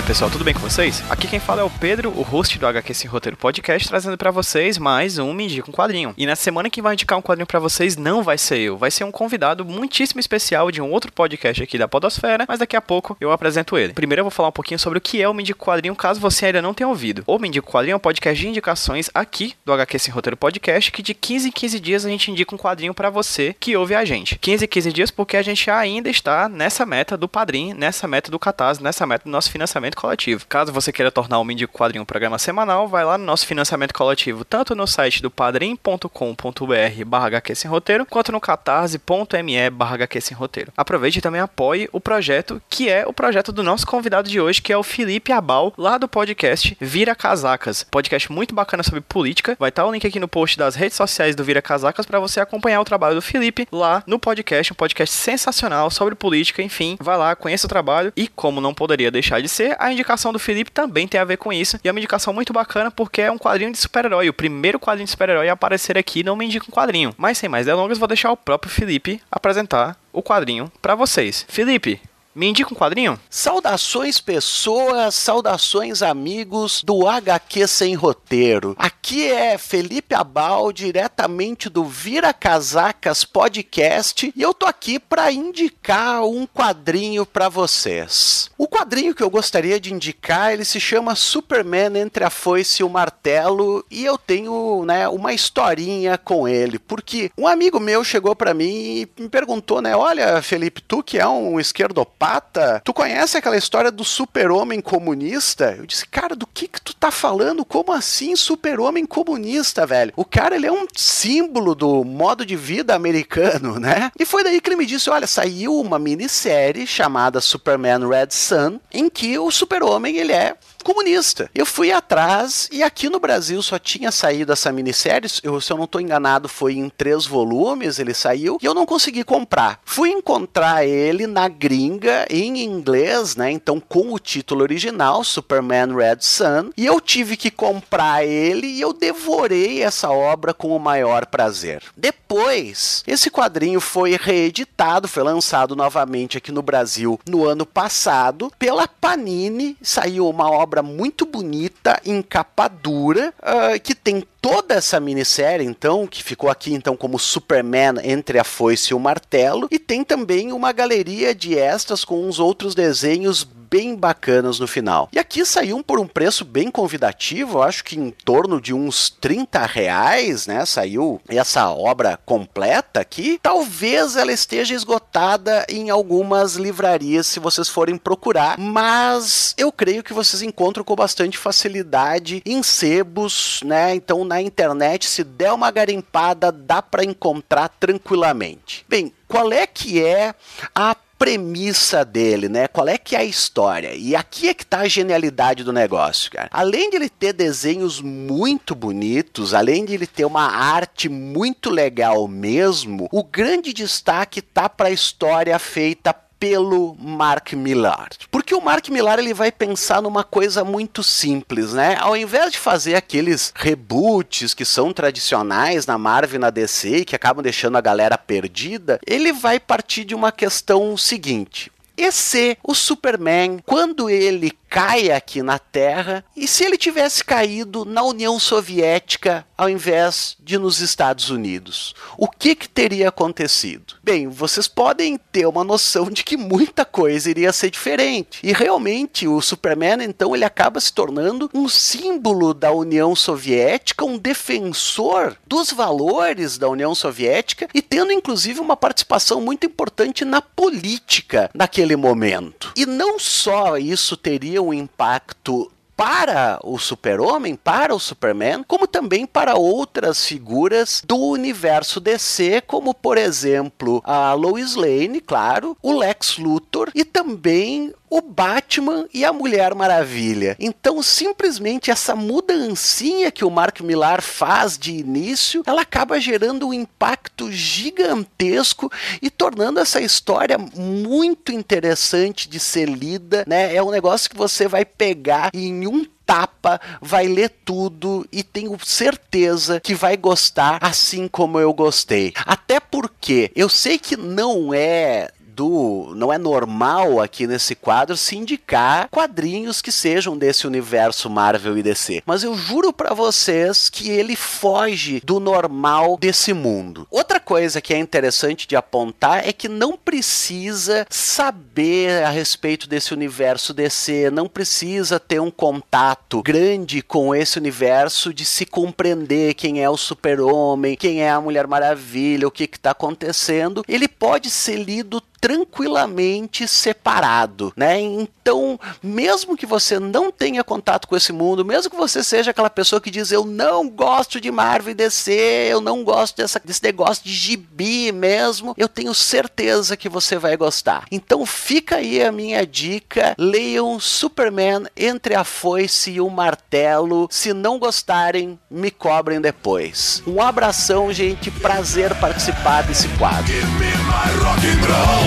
Oi pessoal, tudo bem com vocês? Aqui quem fala é o Pedro, o host do HQ Sem Roteiro Podcast, trazendo para vocês mais um Me Indica um Quadrinho. E na semana que vai indicar um quadrinho para vocês não vai ser eu, vai ser um convidado muitíssimo especial de um outro podcast aqui da Podosfera, mas daqui a pouco eu apresento ele. Primeiro eu vou falar um pouquinho sobre o que é o Me Indica Quadrinho, caso você ainda não tenha ouvido. O Me Indica Quadrinho é um podcast de indicações aqui do HQ Sem Roteiro Podcast, que de 15 em 15 dias a gente indica um quadrinho para você que ouve a gente. 15 em 15 dias porque a gente ainda está nessa meta do padrinho, nessa meta do Catarse, nessa meta do nosso financiamento coletivo. Caso você queira tornar o Mídia Quadrinho um programa semanal, vai lá no nosso financiamento coletivo, tanto no site do padrim.com.br barra roteiro, quanto no catarse.me barra roteiro. Aproveite e também apoie o projeto, que é o projeto do nosso convidado de hoje, que é o Felipe Abal, lá do podcast Vira Casacas. Podcast muito bacana sobre política. Vai estar o link aqui no post das redes sociais do Vira Casacas para você acompanhar o trabalho do Felipe lá no podcast, um podcast sensacional sobre política, enfim. Vai lá, conheça o trabalho e, como não poderia deixar de ser, a indicação do Felipe também tem a ver com isso. E é uma indicação muito bacana porque é um quadrinho de super-herói. O primeiro quadrinho de super-herói a aparecer aqui não me indica um quadrinho. Mas sem mais delongas, vou deixar o próprio Felipe apresentar o quadrinho para vocês. Felipe, me indica um quadrinho? Saudações pessoas, saudações amigos do HQ Sem Roteiro. Aqui é Felipe Abal, diretamente do Vira Casacas Podcast, e eu tô aqui para indicar um quadrinho para vocês. O quadrinho que eu gostaria de indicar, ele se chama Superman entre a foice e o martelo, e eu tenho, né, uma historinha com ele, porque um amigo meu chegou para mim e me perguntou, né, olha, Felipe, tu que é um esquerdopata, pata. Tu conhece aquela história do super-homem comunista? Eu disse, cara, do que que tu tá falando? Como assim super-homem comunista, velho? O cara, ele é um símbolo do modo de vida americano, né? E foi daí que ele me disse, olha, saiu uma minissérie chamada Superman Red Sun, em que o super-homem, ele é comunista. Eu fui atrás e aqui no Brasil só tinha saído essa minissérie, eu, se eu não estou enganado, foi em três volumes, ele saiu, e eu não consegui comprar. Fui encontrar ele na gringa, em inglês, né? Então, com o título original, Superman Red Sun, e eu tive que comprar ele e eu devorei essa obra com o maior prazer. Depois, esse quadrinho foi reeditado, foi lançado novamente aqui no Brasil no ano passado pela Panini, saiu uma obra obra muito bonita, em capa dura, uh, que tem toda essa minissérie, então, que ficou aqui então como Superman entre a foice e o martelo, e tem também uma galeria de extras com uns outros desenhos bem bacanas no final. E aqui saiu por um preço bem convidativo, acho que em torno de uns 30 reais, né? Saiu essa obra completa aqui. Talvez ela esteja esgotada em algumas livrarias se vocês forem procurar, mas eu creio que vocês encontram com bastante facilidade em sebos, né? Então na internet, se der uma garimpada, dá para encontrar tranquilamente. Bem, qual é que é a premissa dele, né? Qual é que é a história? E aqui é que tá a genialidade do negócio, cara. Além de ele ter desenhos muito bonitos, além de ele ter uma arte muito legal mesmo, o grande destaque tá para a história feita pelo Mark Millar. Porque o Mark Millar ele vai pensar numa coisa muito simples, né? Ao invés de fazer aqueles reboots que são tradicionais na Marvel e na DC e que acabam deixando a galera perdida, ele vai partir de uma questão seguinte: e se o Superman, quando ele cai aqui na Terra, e se ele tivesse caído na União Soviética ao invés de nos Estados Unidos? O que, que teria acontecido? Bem, vocês podem ter uma noção de que muita coisa iria ser diferente. E realmente o Superman, então, ele acaba se tornando um símbolo da União Soviética, um defensor dos valores da União Soviética e tendo inclusive uma participação muito importante na política naquele momento. E não só isso teria um impacto para o Super-Homem, para o Superman, como também para outras figuras do universo DC, como por exemplo a Lois Lane, claro, o Lex Luthor e também o Batman e a Mulher Maravilha. Então, simplesmente essa mudancinha que o Mark Millar faz de início, ela acaba gerando um impacto gigantesco e tornando essa história muito interessante de ser lida, né? É um negócio que você vai pegar em um tapa, vai ler tudo e tenho certeza que vai gostar assim como eu gostei. Até porque eu sei que não é do. Não é normal aqui nesse quadro se indicar quadrinhos que sejam desse universo Marvel e DC. Mas eu juro para vocês que ele foge do normal desse mundo. Outra coisa que é interessante de apontar é que não precisa saber a respeito desse universo DC, não precisa ter um contato grande com esse universo de se compreender quem é o Super-Homem, quem é a Mulher Maravilha, o que está acontecendo. Ele pode ser lido tranquilamente separado, né? Então, mesmo que você não tenha contato com esse mundo, mesmo que você seja aquela pessoa que diz eu não gosto de Marvel e DC, eu não gosto dessa, desse negócio de gibi mesmo, eu tenho certeza que você vai gostar. Então, fica aí a minha dica: leiam Superman entre a foice e o martelo. Se não gostarem, me cobrem depois. Um abração, gente. Prazer participar desse quadro.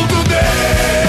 Today